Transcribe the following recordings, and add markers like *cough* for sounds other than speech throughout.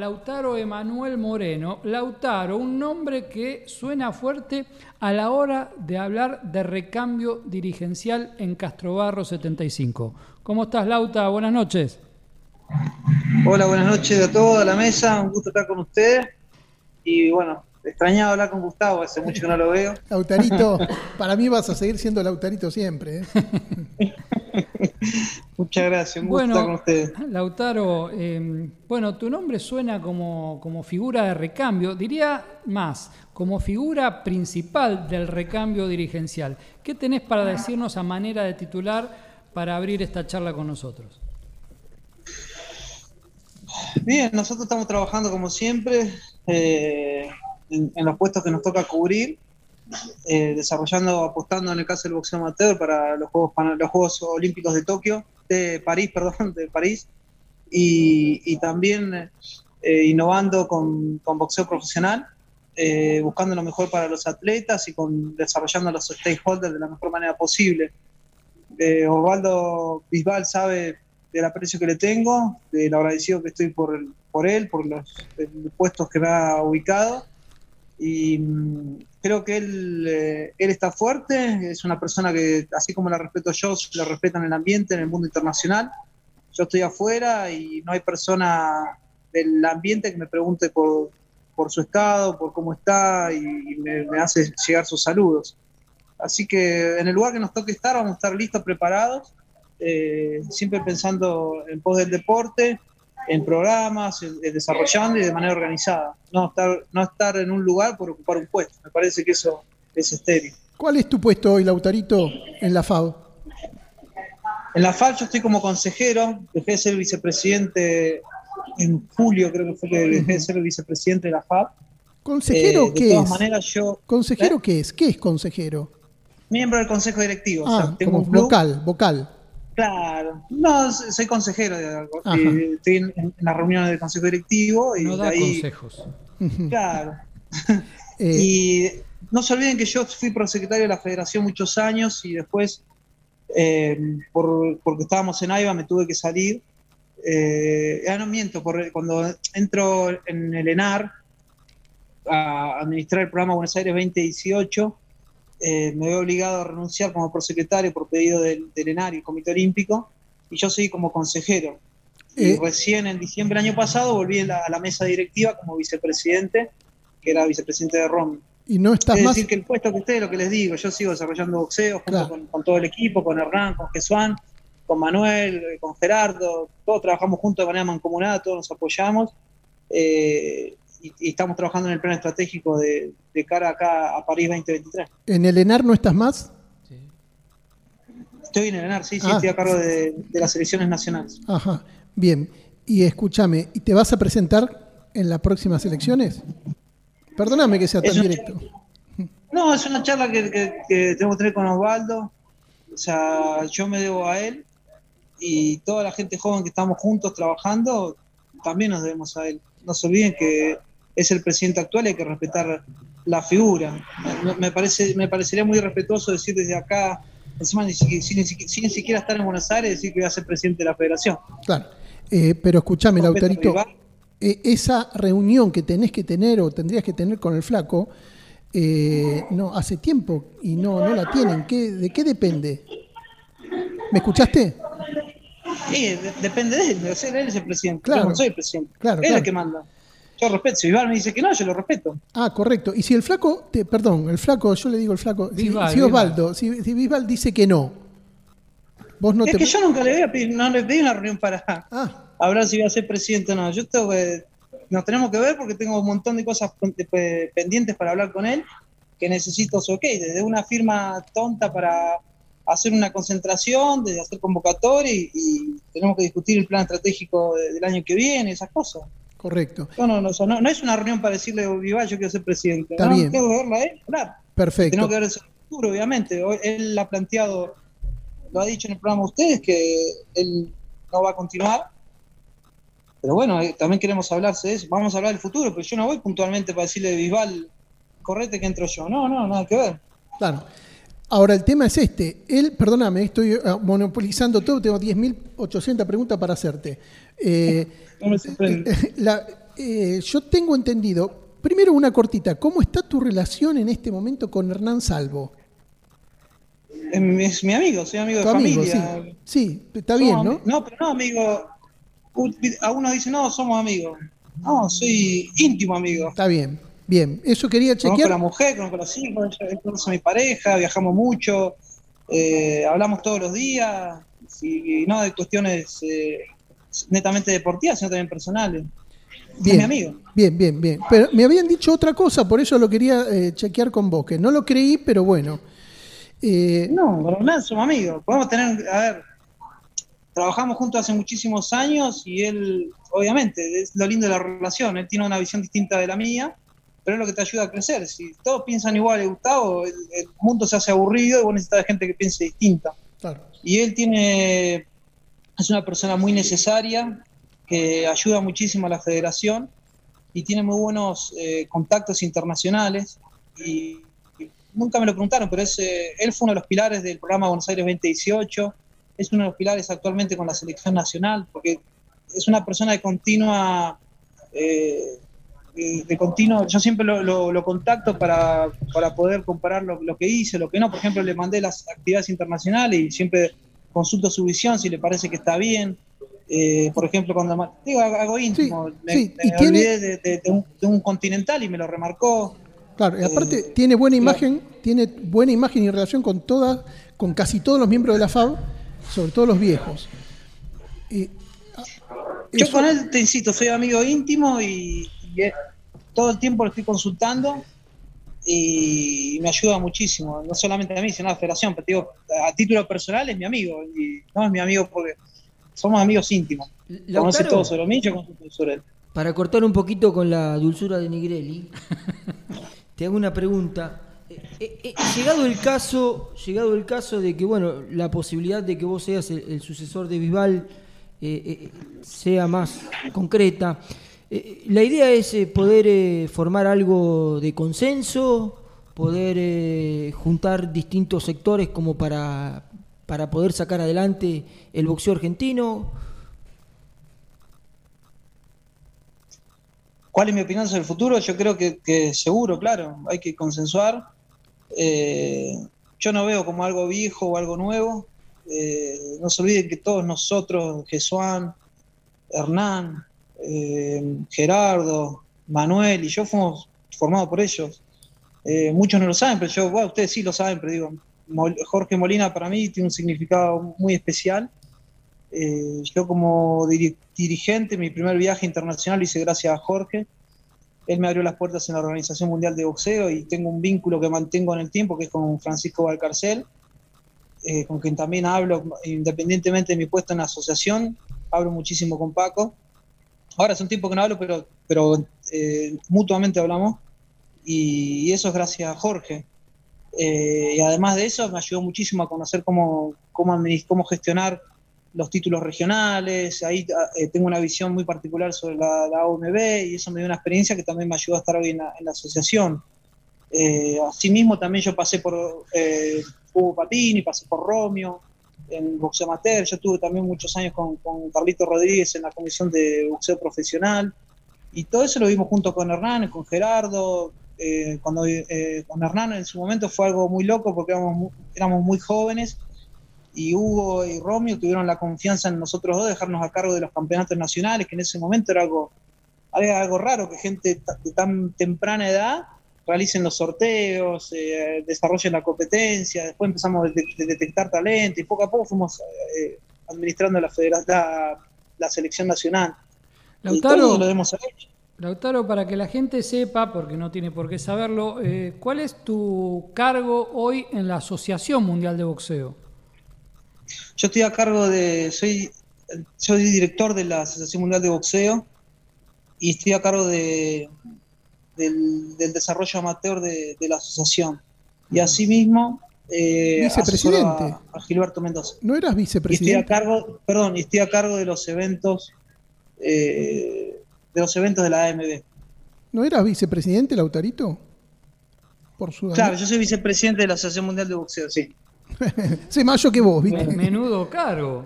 Lautaro Emanuel Moreno. Lautaro, un nombre que suena fuerte a la hora de hablar de recambio dirigencial en Castrobarro 75. ¿Cómo estás, Lauta? Buenas noches. Hola, buenas noches a toda la mesa. Un gusto estar con ustedes. Y bueno, extrañado hablar con Gustavo, hace mucho que no lo veo. Lautarito, *laughs* para mí vas a seguir siendo Lautarito siempre. ¿eh? *laughs* Muchas gracias, un gusto Bueno, estar con ustedes. Lautaro, eh, bueno, tu nombre suena como, como figura de recambio, diría más, como figura principal del recambio dirigencial. ¿Qué tenés para decirnos a manera de titular para abrir esta charla con nosotros? Bien, nosotros estamos trabajando como siempre eh, en, en los puestos que nos toca cubrir, eh, desarrollando, apostando en el caso del boxeo amateur para los Juegos, Pan- los Juegos Olímpicos de Tokio, de París, *laughs* perdón, de París, y, y también eh, innovando con, con boxeo profesional, eh, buscando lo mejor para los atletas y con, desarrollando los stakeholders de la mejor manera posible. Eh, Osvaldo Bisbal sabe del aprecio que le tengo, del agradecido que estoy por, por él, por los, eh, puestos que me ha ubicado. Y mm, creo que él, eh, él está fuerte, es una persona que, así como la respeto yo, la respeta en el ambiente, en el mundo internacional. Yo estoy afuera y no hay persona del ambiente que me pregunte por, por su estado, por cómo está y, y me, me hace llegar sus saludos. Así que en el lugar que nos toque estar, vamos a estar listos, preparados, eh, siempre pensando en pos del deporte, en programas, en- en desarrollando y de manera organizada. No estar, no estar en un lugar por ocupar un puesto. Me parece que eso es estéril. ¿Cuál es tu puesto hoy, Lautarito, en la FAO? En la FAL yo estoy como consejero, dejé de ser vicepresidente en julio, creo que fue que dejé de ser vicepresidente de la FAB. ¿Consejero Eh, de qué todas es? maneras, yo, ¿Consejero ¿Eh? qué es? ¿Qué es consejero? miembro del consejo directivo, o Ah, sea, tengo como un club. vocal, vocal. Claro, no, soy consejero de algo. Eh, Estoy en, en las reuniones del consejo directivo y No de da ahí, consejos. *laughs* Claro. *laughs* Eh, Y no se olviden que yo fui prosecretario de la federación muchos años y después, eh, por, porque estábamos en AIBA, me tuve que salir. Ah, no miento, por- cuando entro en el ENAR a administrar el programa Buenos Aires 2018, eh, me veo obligado a renunciar como prosecretario por pedido del, del ENAR y el Comité Olímpico, y yo seguí como consejero. Y Eh. recién en diciembre del año pasado volví a la, a la mesa directiva como vicepresidente, que era vicepresidente de ROM. y no estás Es más. decir, que el puesto que esté, lo que les digo, yo sigo desarrollando boxeo junto Claro. con, con todo el equipo, con Hernán, con Jesuán, con Manuel, eh, con Gerardo, todos trabajamos juntos de manera mancomunada, todos nos apoyamos eh, y, y estamos trabajando en el plan estratégico de, de cara acá a París 2023. ¿En el ENAR no estás más? Estoy en el ENAR, sí, sí, Ah. estoy a cargo de, de las selecciones nacionales. Ajá. Bien. Y escúchame, ¿y te vas a presentar en las próximas elecciones? Perdóname que sea tan directo. *laughs* No, es una charla que, que, que tengo que tener con Osvaldo. O sea, yo me debo a él y toda la gente joven que estamos juntos trabajando, también nos debemos a él. No se olviden que es el presidente actual y hay que respetar la figura. Me, me parece, me parecería muy respetuoso decir desde acá, encima ni siquiera, sin, sin- sin siquiera estar en Buenos Aires, decir que voy a ser presidente de la federación. Claro. Eh, pero escúchame, Lautarito. eh, esa reunión que tenés que tener o tendrías que tener con el flaco, eh, no, hace tiempo y no, no la tienen. ¿Qué, ¿De qué depende? ¿Me escuchaste? De- depende de él, él es el presidente. Claro. Yo no soy el presidente. Claro, él es claro. el que manda. Yo respeto. Si Vivar me dice que no, yo lo respeto. Ah, correcto. Y si el flaco, te, perdón, el flaco, yo le digo el flaco, si, Bisbal, si Osvaldo, si, si Bisbal dice que no, vos no es te... que yo nunca le voy a pedir, no le pedí una reunión para Ah, hablar si voy a ser presidente o no. Yo tengo que, nos tenemos que ver porque tengo un montón de cosas pen- de- pendientes para hablar con él, que necesito su ok, desde una firma tonta para hacer una concentración, desde hacer convocatoria y, y tenemos que discutir el plan estratégico de- del año que viene, esas cosas. Correcto. No, no, no, no, no es una reunión para decirle, Vival, yo quiero ser presidente. Está no, bien. Tengo que verla a él, hablar. Perfecto. Tenemos que ver el futuro, obviamente. Él ha planteado, lo ha dicho en el programa ustedes, que él no va a continuar. Pero bueno, eh, también queremos hablarse de eso. Vamos a hablar del futuro, pero yo no voy puntualmente para decirle a Bisbal, correte que entro yo. No, no, nada que ver. Claro. Ahora, el tema es este. Él, perdóname, estoy ah, monopolizando todo, tengo 10.800 preguntas para hacerte. Eh, No me sorprende. la- eh, yo tengo entendido, primero una cortita, ¿cómo está tu relación en este momento con Hernán Salvo? Es mi amigo, soy amigo de Tu amigo, familia. sí. Sí, está bien, ¿no? No, pero no amigo. A uno dice, no, somos amigos. No, soy íntimo amigo. Está bien, bien. Eso quería Conozco a la chequear. mujer, conozco a los hijos, conoce a mi pareja, viajamos mucho, eh, hablamos todos los días, y, no de cuestiones eh, netamente deportivas, sino también personales. Es mi Bien, amigo. bien, bien, bien. Pero me habían dicho otra cosa, por eso lo quería eh, chequear con vos, que no lo creí, pero bueno. Eh, No, con Hernán somos amigos. Podemos tener, a ver, trabajamos juntos hace muchísimos años y él, obviamente, es lo lindo de la relación. Él tiene una visión distinta de la mía, pero es lo que te ayuda a crecer. Si todos piensan igual, Gustavo, el, el mundo se hace aburrido y vos necesitas gente que piense distinta. claro. Y él tiene, es una persona muy necesaria, que ayuda muchísimo a la federación y tiene muy buenos eh, contactos internacionales. Y, y nunca me lo preguntaron, pero es, eh, él fue uno de los pilares del programa Buenos Aires 2018, es uno de los pilares actualmente con la selección nacional, porque es una persona de continua... eh, de, de continuo, yo siempre lo, lo- lo contacto para, para poder comparar lo, lo que hice, lo que no. Por ejemplo, le mandé las actividades internacionales y siempre consulto su visión si le parece que está bien. Eh, por ejemplo, cuando digo algo íntimo, Sí, me, sí, me y tiene- olvidé de, un, de un continental y me lo remarcó. Claro, y aparte Eh, tiene buena claro. imagen, tiene buena imagen y relación con todas, con casi todos los miembros de la FAB, sobre todo los viejos. Y, ah, Yo eso- con él, te insisto, soy amigo íntimo y, todo el tiempo lo estoy consultando y me ayuda muchísimo, no solamente a mí, sino a la federación, pero digo, a título personal es mi amigo, y no es mi amigo porque somos amigos íntimos. Conoce Lautaro, todo sobre mí, yo todo sobre él. para cortar un poquito con la dulzura de Nigrelli, *laughs* te hago una pregunta. Eh, eh, eh, llegado el caso, llegado el caso de que bueno, la posibilidad de que vos seas el, el sucesor de eh, sea más concreta. Eh, la idea es eh, poder eh, formar algo de consenso, poder eh, juntar distintos sectores como para, para poder sacar adelante el boxeo argentino. ¿Cuál es mi opinión sobre el futuro? Yo creo que, que seguro, claro, hay que consensuar. Eh, yo no veo como algo viejo o algo nuevo. Eh, no se olviden que todos nosotros, Jesuán, Hernán, eh, Gerardo, Manuel y yo fuimos formados por ellos. Eh, muchos no lo saben, pero yo, bueno, ustedes sí lo saben, pero digo, Jorge Molina para mí tiene un significado muy especial. Eh, yo como diri- dirigente, mi primer viaje internacional lo hice gracias a Jorge. Él me abrió las puertas en la Organización Mundial de Boxeo y tengo un vínculo que mantengo en el tiempo, que es con Francisco Valcarcel, con quien también hablo, independientemente de mi puesto en la asociación, hablo muchísimo con Paco. Ahora hace un tiempo que no hablo, pero, pero eh, mutuamente hablamos y, eso es gracias a Jorge. Eh, y además de eso, me ayudó muchísimo a conocer cómo, cómo, gestionar los títulos regionales. Ahí eh, tengo una visión muy particular sobre la, la OMB y eso me dio una experiencia que también me ayudó a estar hoy en la, en la asociación. Asimismo, también yo pasé por Hugo Patini, pasé por Romeo en boxeo amateur. Yo tuve también muchos años con, con Carlito Rodríguez en la comisión de boxeo profesional. Y todo eso lo vimos junto con Hernán, con Gerardo. Eh, cuando eh, con Hernán en su momento fue algo muy loco porque éramos muy, éramos muy jóvenes y Hugo y Romeo tuvieron la confianza en nosotros dos de dejarnos a cargo de los campeonatos nacionales, que en ese momento era algo, era algo raro que gente de tan temprana edad realicen los sorteos, eh, desarrollen la competencia, después empezamos a de de detectar talento y poco a poco fuimos eh, administrando la, la, la selección nacional. Y todo Lautaro, lo hemos hecho. Lautaro, para que la gente sepa, porque no tiene por qué saberlo, eh, ¿cuál es tu cargo hoy en la Asociación Mundial de Boxeo? Yo estoy a cargo de, soy, soy director de la Asociación Mundial de Boxeo y estoy a cargo de, del, del desarrollo amateur de, de la asociación. Y asimismo, eh, Vicepresidente. a, a Gilberto Mendoza. ¿No eras Y estoy a vicepresidente? cargo, perdón, y estoy a cargo de los eventos, eh, de los eventos de la AMB. ¿No eras vicepresidente, Lautarito? Por su Claro, yo soy vicepresidente de la Asociación Mundial de Boxeo, sí. *laughs* Sé más yo que vos, ¿viste? Men- Menudo cargo.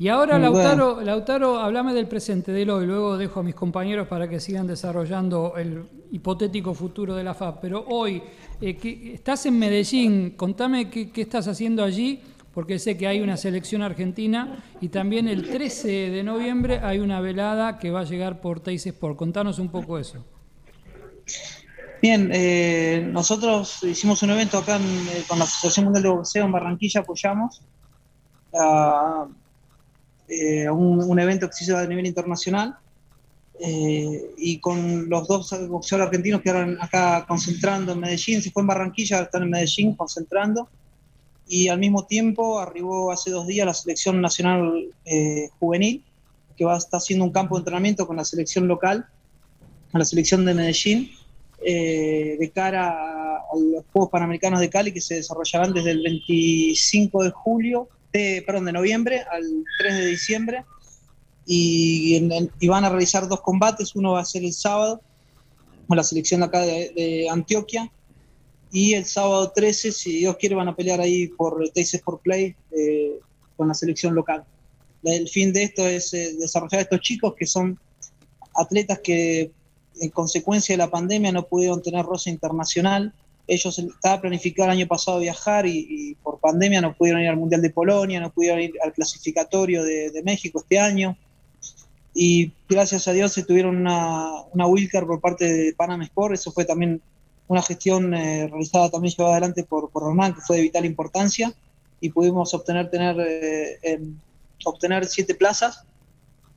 Y ahora, Lautaro, Lautaro, hablame del presente, del hoy. Luego dejo a mis compañeros para que sigan desarrollando el hipotético futuro de la FAP. Pero hoy, eh, que- estás en Medellín, contame qué, qué estás haciendo allí, porque sé que hay una selección argentina y también el 13 de noviembre hay una velada que va a llegar por Teis Sport. Contanos un poco eso. Bien, eh, nosotros hicimos un evento acá en, eh, con la Asociación Mundial de Boxeo en Barranquilla, apoyamos eh, un, un evento que se hizo a nivel internacional eh, y con los dos boxeadores argentinos que quedaron acá concentrando en Medellín, se fue en Barranquilla, están en Medellín concentrando y al mismo tiempo arribó hace dos días la selección nacional eh, juvenil que va a estar haciendo un campo de entrenamiento con la selección local, con la selección de Medellín eh, de cara a, a los Juegos Panamericanos de Cali que se desarrollarán desde el 25 de julio, de, perdón, de noviembre al 3 de diciembre. Y, en- y van a realizar dos combates, uno va a ser el sábado con la selección de acá de, de Antioquia y el sábado 13, si Dios quiere, van a pelear ahí por Teis Sport Play eh, con la selección local. El fin de esto es eh, desarrollar a estos chicos que son atletas que en consecuencia de la pandemia no pudieron tener roce internacional. Ellos estaba planificado el año pasado viajar y, y por pandemia no pudieron ir al Mundial de Polonia, no pudieron ir al clasificatorio de, de México este año. Y gracias a Dios se tuvieron una, una wildcard por parte de Panam Sport. Eso fue también una gestión eh, realizada, también llevada adelante por, por Hernán, que fue de vital importancia. Y pudimos obtener, tener, eh, em, obtener siete plazas.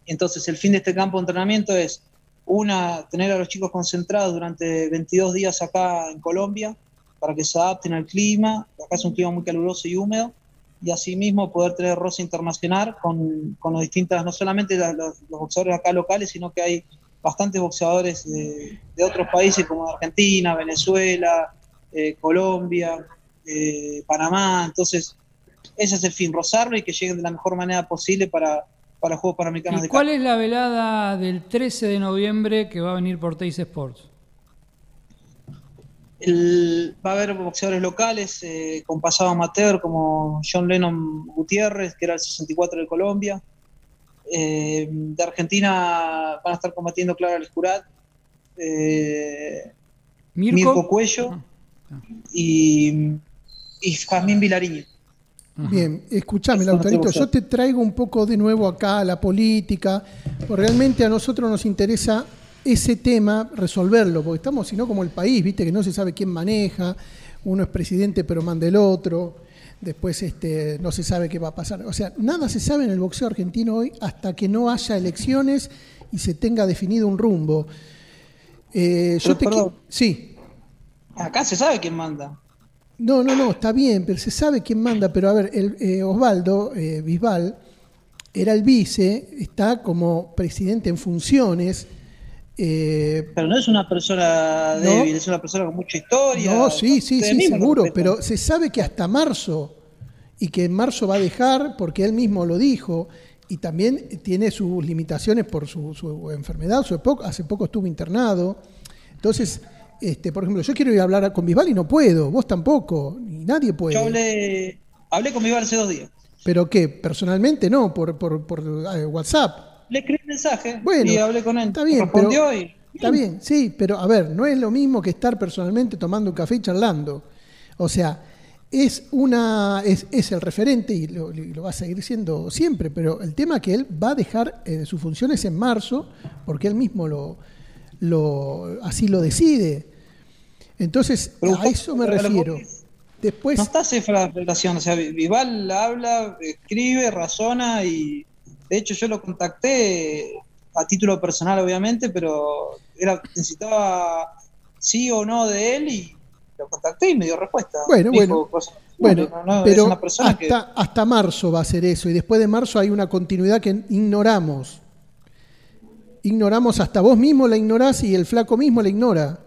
Entonces el fin de este campo de entrenamiento es una, tener a los chicos concentrados durante 22 días acá en Colombia para que se adapten al clima. Acá es un clima muy caluroso y húmedo. Y asimismo poder tener roce internacional con, con los distintas, no solamente la- los, boxeadores acá locales, sino que hay bastantes boxeadores de, de otros países como Argentina, Venezuela, eh, Colombia, eh, Panamá. Entonces, ese es el fin, rozarlo y que lleguen de la mejor manera posible para, para Juegos Panamericanos ¿Y de cuál es la velada del 13 de noviembre que va a venir por Teis Sports? El- va a haber boxeadores locales eh, con pasado amateur como John Lennon Gutiérrez, que era el 64 de Colombia. Eh, de Argentina van a estar combatiendo Clara Lescurat, eh, Mirko. Mirko Cuello Ah, y, y Jazmín Vilariño. Bien, escúchame, no Lautarito, yo te traigo un poco de nuevo acá a la política, porque realmente a nosotros nos interesa ese tema, resolverlo, porque estamos, sino como el país, viste, que no se sabe quién maneja, uno es presidente pero manda el otro, después este, no se sabe qué va a pasar. O sea, nada se sabe en el boxeo argentino hoy hasta que no haya elecciones y se tenga definido un rumbo. Eh, yo Pero, te perdón. Sí. Acá se sabe quién manda. No, no, no, está bien, pero se sabe quién manda. Pero a ver, el, eh, Osvaldo eh, Bisbal era el vice, está como presidente en funciones. eh, Pero no es una persona No. débil, es una persona con mucha historia. no, sí, sí, sí, seguro, pero se sabe que hasta marzo, y que en marzo va a dejar, porque él mismo lo dijo, y también tiene sus limitaciones por su, su enfermedad, su hace poco estuvo internado. Entonces, este, por ejemplo, yo quiero ir a hablar con Bisbal y no puedo, vos tampoco, y nadie puede. Yo hablé, hablé con mi bar hace dos días. ¿Pero qué? ¿Personalmente? No, por, por, por eh, WhatsApp. Le escribí un mensaje Bueno, y hablé con él. Está bien, Respondió pero, y. Está bien, sí, pero a ver, no es lo mismo que estar personalmente tomando un café y charlando. O sea, es una es, es el referente y lo, va a seguir siendo siempre, pero el tema es que él va a dejar eh, sus funciones en marzo porque él mismo lo, lo así lo decide. Entonces, Pero a eso me refiero. Después, No está la relación. O sea, Vival habla, escribe, razona y. De hecho, yo lo contacté a título personal, obviamente, pero era necesitaba sí o no de él y lo contacté y me dio respuesta. Bueno, Dijo bueno. cosas- Bueno, no, no, es pero una persona que. hasta, hasta marzo va a ser eso, y después de marzo hay una continuidad que ignoramos. Ignoramos, hasta vos mismo la ignorás y el flaco mismo la ignora.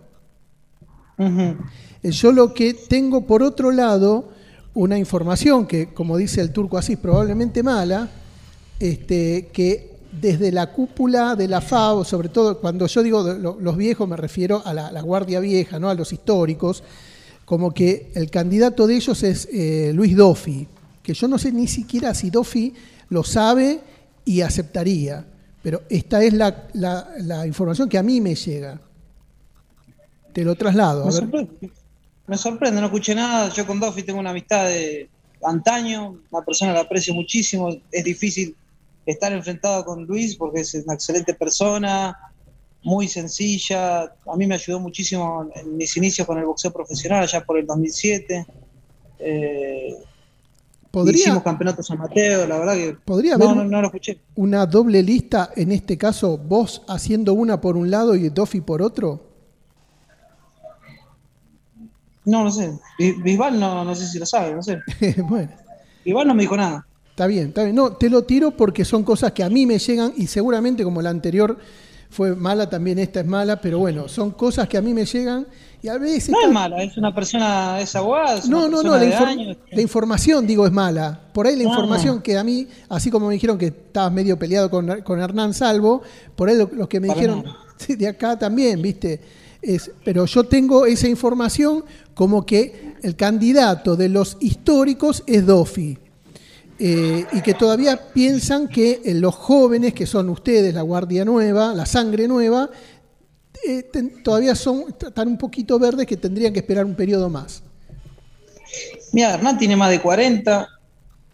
Yo lo que tengo por otro lado, una información que, como dice el turco así, probablemente mala, este, que desde la cúpula de la FAO, sobre todo cuando yo digo los viejos me refiero a la, guardia vieja, ¿no? a los históricos, como que el candidato de ellos es eh, Luis Doffi, que yo no sé ni siquiera si Doffi lo sabe y aceptaría. Pero esta es la- la información que a mí me llega. Te lo traslado. a Me ver. sorprende, me sorprende, no escuché nada. Yo con Duffy tengo una amistad de antaño, una persona que aprecio muchísimo. Es difícil estar enfrentado con Luis porque es una excelente persona, muy sencilla. A mí me ayudó muchísimo en mis inicios con el boxeo profesional, allá por el 2007. Eh, ¿Podría, Hicimos campeonatos amateur, la verdad que. podría no, haber no, no lo escuché. una doble lista, en este caso, vos haciendo una por un lado y Duffy por otro? No, no sé. Bi- Bisbal no, no sé si lo sabe, no sé. *laughs* bueno. Bisbal no me dijo nada. Está bien, está bien. No, te lo tiro porque son cosas que a mí me llegan y seguramente como la anterior fue mala, también esta es mala, pero bueno, son cosas que a mí me llegan y a veces... No es mala, es una persona, es abogada, es No, no, no, la, de infor- años. la información, digo, es mala. Por ahí la información que a mí, así como me dijeron que estabas medio peleado con, con Hernán Salvo, por ahí lo, lo que me Para dijeron nada. *laughs* de acá también, ¿viste? Es, pero yo tengo esa información como que el candidato de los históricos es Dofi. Eh, y que todavía piensan que eh, los jóvenes, que son ustedes, la Guardia Nueva, la sangre nueva, eh, ten- todavía son, están un poquito verdes que tendrían que esperar un periodo más. Mira, Hernán tiene más de 40,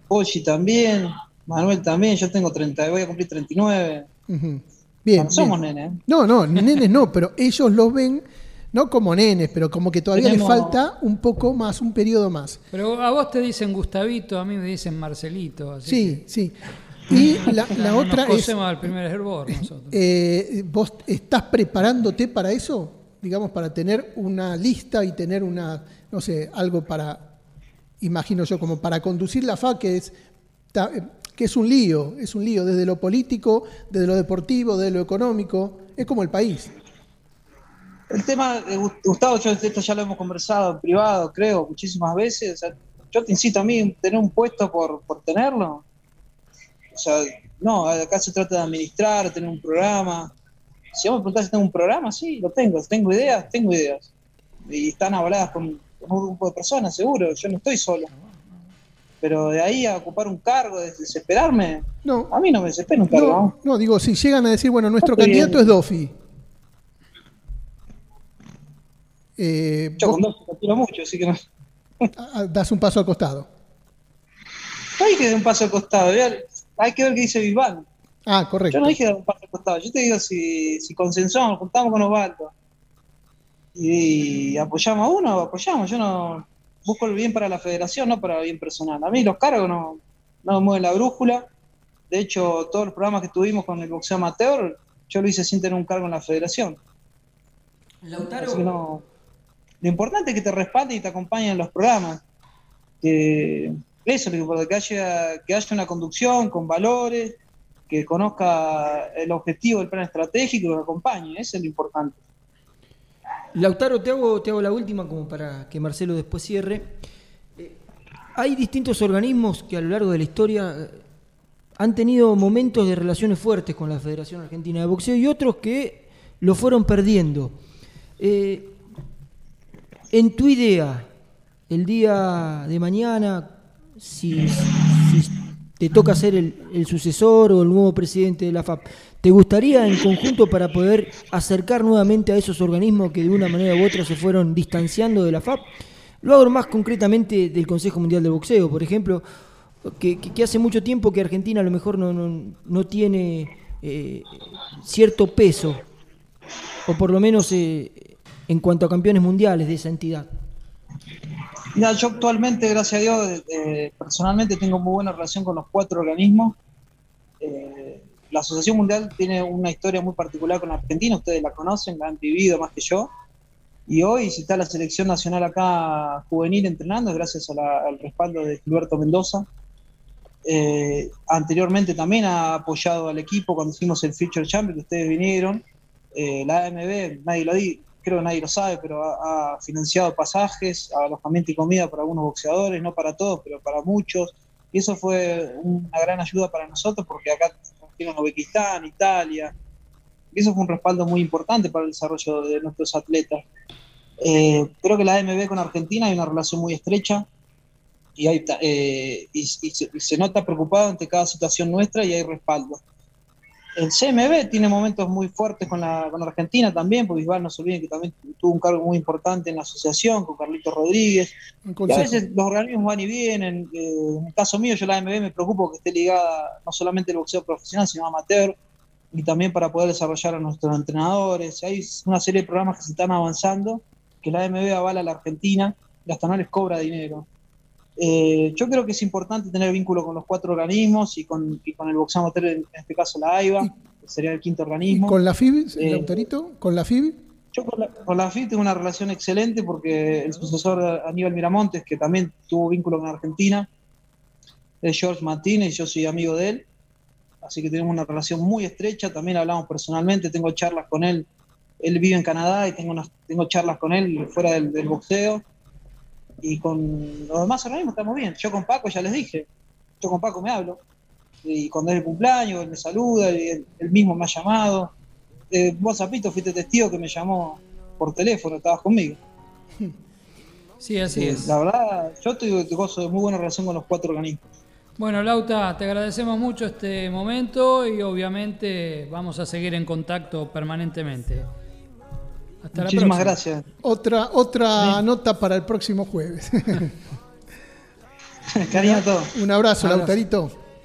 Poggi también, Manuel también, yo tengo 30, voy a cumplir 39. Ujú. Bien. no somos bien. nenes. No, no, *laughs* nenes no, pero ellos los ven no como nenes, pero como que todavía Tenemos- les falta un poco más, un periodo más. Pero a vos te dicen Gustavito, a mí me dicen Marcelito. Así Sí, sí. Y la, la *laughs* no otra nos es, cosemos al primer hervor nosotros. *laughs* eh, ¿vos estás preparándote para eso? Digamos, para tener una lista y tener una, no sé, algo para, imagino yo, como para conducir la FA, que es, que es un lío, es un lío desde lo político, desde lo deportivo, desde lo económico, es como el país. El tema Gu- Gustavo, yo esto ya lo hemos conversado en privado, creo, muchísimas veces. Yo te incito a mí tener un puesto por, por tenerlo. O sea, no, acá se trata de administrar, tener un programa. Si vos me preguntás si tengo un programa, sí, lo tengo. Tengo ideas, tengo ideas. Y están avaladas con un grupo de personas, seguro. Yo no estoy solo. Pero de ahí a ocupar un cargo, de desesperarme, No, a mí no me desespera un cargo. No, ¿no? digo, si llegan a decir, bueno, nuestro bien. candidato es Dofi. Eh, Yo vos con te tiro mucho, así que no. a- *laughs* a- das un paso al costado. No hay que dar un paso al costado. Hay que ver qué dice Bisbal. Ah, Yo correcto. no dije dar un paso al costado. Yo te digo si, si consensuamos, juntamos con Osvaldo y apoyamos a uno, apoyamos. Yo no busco el bien para la federación, no para el bien personal. A mí los cargos no, no me mueven la brújula. De hecho, todos los programas que tuvimos con el boxeo amateur, yo lo hice sin tener un cargo en la federación. Que no. Lo importante es que te respalden y te acompañen en los programas. Que eso es lo que que haya, que haya una conducción con valores, que conozca el objetivo del plan estratégico y lo acompañe. Eso es lo importante. Lautaro, te hago, te hago la última como para que Marcelo después cierre. Eh, hay distintos organismos que a lo largo de la historia eh, han tenido momentos de relaciones fuertes con la Federación Argentina de Boxeo y otros que lo fueron perdiendo. Eh, en tu idea, el día de mañana, si, te toca ser el sucesor o el nuevo presidente de la FAP, ¿te gustaría en conjunto para poder acercar nuevamente a esos organismos que de una manera u otra se fueron distanciando de la FAP? Lo hago más concretamente del Consejo Mundial de Boxeo, por ejemplo, que, hace mucho tiempo que Argentina a lo mejor no, no- no tiene eh, cierto peso, o por lo menos eh, en cuanto a campeones mundiales de esa entidad. Mira, yo actualmente, gracias a Dios, eh, personalmente tengo muy buena relación con los cuatro organismos. La Asociación Mundial tiene una historia muy particular con Argentina, ustedes la conocen, la han vivido más que yo. Y hoy, si está la selección nacional acá juvenil entrenando, es gracias a la- al respaldo de Gilberto Mendoza. Eh, anteriormente también ha apoyado al equipo cuando hicimos el Future Champion, que ustedes vinieron. Eh, la AMB, nadie lo di, creo que nadie lo sabe, pero ha, ha financiado pasajes, alojamiento y comida para algunos boxeadores, no para todos, pero para muchos. Y eso fue una gran ayuda para nosotros porque acá tienen Uzbekistán, Italia. Y eso fue un respaldo muy importante para el desarrollo de nuestros atletas. Eh, creo que la AMB con Argentina hay una relación muy estrecha. y, hay, eh, y, se, nota preocupado ante cada situación nuestra y hay respaldo. El CMB tiene momentos muy fuertes con la, con Argentina también, porque Bisbal no se olviden que también tuvo un cargo muy importante en la asociación con Carlito Rodríguez. a veces los organismos van y vienen. Eh, en el caso mío, yo la AMB me preocupo que esté ligada no solamente al boxeo profesional, sino amateur, y también para poder desarrollar a nuestros entrenadores. Hay una serie de programas que se están avanzando, que la AMB avala a la Argentina y hasta no les cobra dinero. Eh, yo creo que es importante tener vínculo con los cuatro organismos y con, con el boxeo amateur, en este caso la AIBA, que sería el quinto organismo. ¿Con la FIB, el autorito? Eh, ¿Con la FIB? Yo con la, FIB tengo una relación excelente porque el sucesor Aníbal Miramontes, que también tuvo vínculo con Argentina, es George Martínez y yo soy amigo de él. Así que tenemos una relación muy estrecha, también hablamos personalmente, tengo charlas con él. Él vive en Canadá y tengo, tengo charlas con él fuera del boxeo y con los demás organismos estamos bien. Yo con Paco ya les dije, yo con Paco me hablo. Y cuando es el cumpleaños, él me saluda, él, mismo me ha llamado. Eh, vos, Zapito, fuiste testigo que me llamó por teléfono, estabas conmigo. *laughs* Sí, así es. La verdad, yo te gozo de muy buena relación con los cuatro organismos. Bueno, Lauta, te agradecemos mucho este momento y obviamente vamos a seguir en contacto permanentemente. Muchísimas gracias. Otra, otra nota para el próximo jueves. *laughs* Cariño a todos. Un abrazo, Lautarito.